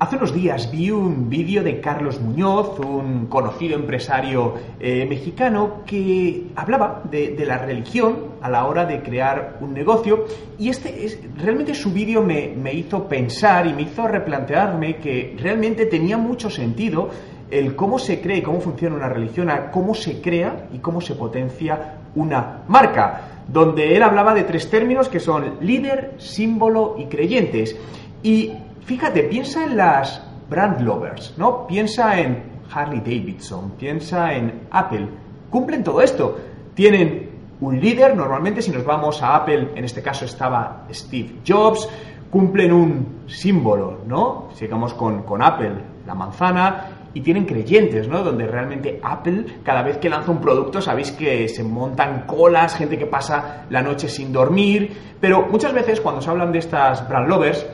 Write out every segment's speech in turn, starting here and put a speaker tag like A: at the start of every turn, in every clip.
A: Hace unos días vi un vídeo de Carlos Muñoz, un conocido empresario eh, mexicano, que hablaba de, la religión a la hora de crear un negocio y este es, realmente su vídeo me, me hizo pensar y me hizo replantearme que realmente tenía mucho sentido el cómo se cree y cómo funciona una religión, a cómo se crea y cómo se potencia una marca, donde él hablaba de tres términos que son líder, símbolo y creyentes. Y fíjate, piensa en las brand lovers, ¿no? Piensa en Harley Davidson, piensa en Apple. Cumplen todo esto. Tienen un líder, normalmente si nos vamos a Apple, en este caso estaba Steve Jobs, cumplen un símbolo, ¿no? Sigamos con, con Apple, la manzana, y tienen creyentes, ¿no? Donde realmente Apple, cada vez que lanza un producto, sabéis que se montan colas, gente que pasa la noche sin dormir, pero muchas veces cuando se hablan de estas brand lovers,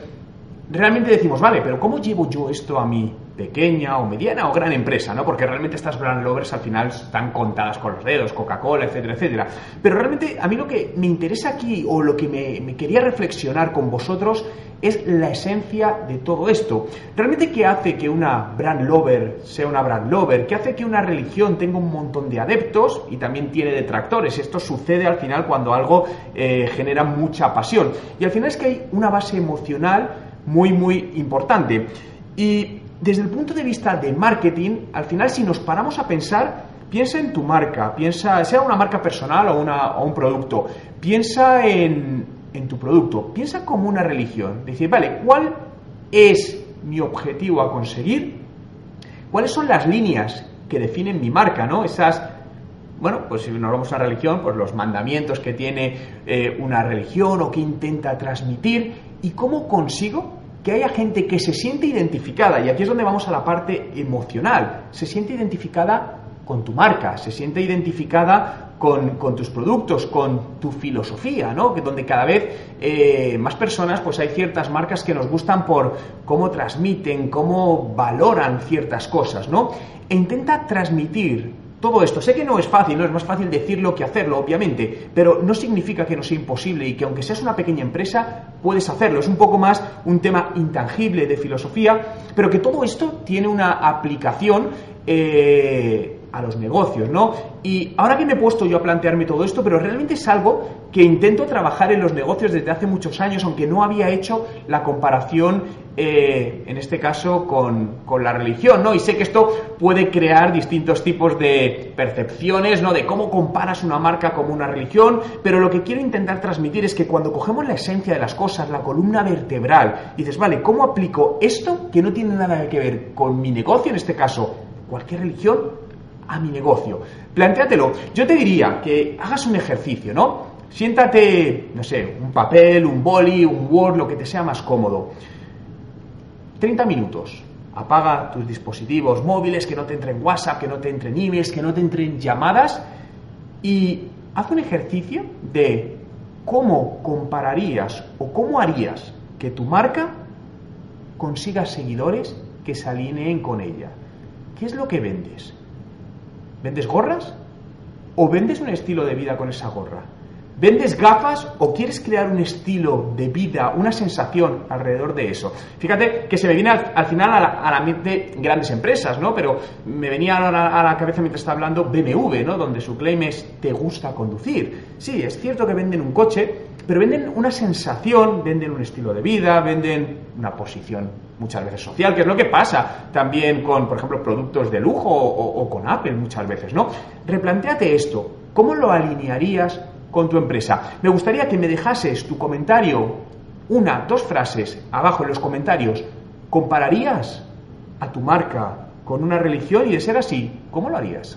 A: realmente decimos, vale, pero ¿cómo llevo yo esto a mi pequeña o mediana o gran empresa? ¿no? Porque realmente estas brand lovers al final están contadas con los dedos, Coca-Cola, etcétera, etcétera. Pero realmente a mí lo que me interesa aquí o lo que me, quería reflexionar con vosotros es la esencia de todo esto. Realmente, ¿qué hace que una brand lover sea una brand lover? ¿Qué hace que una religión tenga un montón de adeptos y también tiene detractores? Esto sucede al final cuando algo eh, genera mucha pasión. Y al final es que hay una base emocional muy, muy importante. Y desde el punto de vista de marketing, al final si nos paramos a pensar, piensa en tu marca, piensa, sea una marca personal o, una, o un producto, piensa en, en tu producto, piensa como una religión. Decir, vale, ¿cuál es mi objetivo a conseguir? ¿Cuáles son las líneas que definen mi marca, ¿no? Esas bueno, pues si nos vamos a religión, pues los mandamientos que tiene eh, una religión o que intenta transmitir y cómo consigo que haya gente que se siente identificada, y aquí es donde vamos a la parte emocional, se siente identificada con tu marca, se siente identificada con, tus productos, con tu filosofía, ¿no? Que donde cada vez eh, más personas, pues hay ciertas marcas que nos gustan por cómo transmiten, cómo valoran ciertas cosas, ¿no? E intenta transmitir todo esto. Sé que no es fácil, no es más fácil decirlo que hacerlo, obviamente, pero no significa que no sea imposible y que aunque seas una pequeña empresa, puedes hacerlo. Es un poco más un tema intangible de filosofía, pero que todo esto tiene una aplicación eh, a los negocios, ¿no? Y ahora que me he puesto yo a plantearme todo esto, pero realmente es algo que intento trabajar en los negocios desde hace muchos años, aunque no había hecho la comparación, eh, en este caso, con, con, la religión, ¿no? Y sé que esto puede crear distintos tipos de percepciones, ¿no? De cómo comparas una marca como una religión, pero lo que quiero intentar transmitir es que cuando cogemos la esencia de las cosas, la columna vertebral, dices, vale, ¿cómo aplico esto que no tiene nada que ver con mi negocio, en este caso, cualquier religión, a mi negocio. Plantéatelo. Yo te diría que hagas un ejercicio, ¿no? Siéntate, no sé, un papel, un boli, un Word, lo que te sea más cómodo. 30 minutos. Apaga tus dispositivos móviles, que no te entren WhatsApp, que no te entren emails, que no te entren llamadas y haz un ejercicio de cómo compararías o cómo harías que tu marca consiga seguidores que se alineen con ella. ¿Qué es lo que vendes? ¿Vendes gorras? ¿O vendes un estilo de vida con esa gorra? ¿Vendes gafas o quieres crear un estilo de vida, una sensación alrededor de eso? Fíjate que se me viene al, final a la, mente grandes empresas, ¿no? Pero me venía a la, a cabeza mientras estaba hablando BMW, ¿no? Donde su claim es te gusta conducir. Sí, es cierto que venden un coche, pero venden una sensación, venden un estilo de vida, venden una posición muchas veces social, que es lo que pasa también con, por ejemplo, productos de lujo o, con Apple muchas veces, ¿no? Replantéate esto, ¿cómo lo alinearías con tu empresa? Me gustaría que me dejases tu comentario, una, dos frases abajo en los comentarios. ¿Compararías a tu marca con una religión? Y de ser así, ¿cómo lo harías?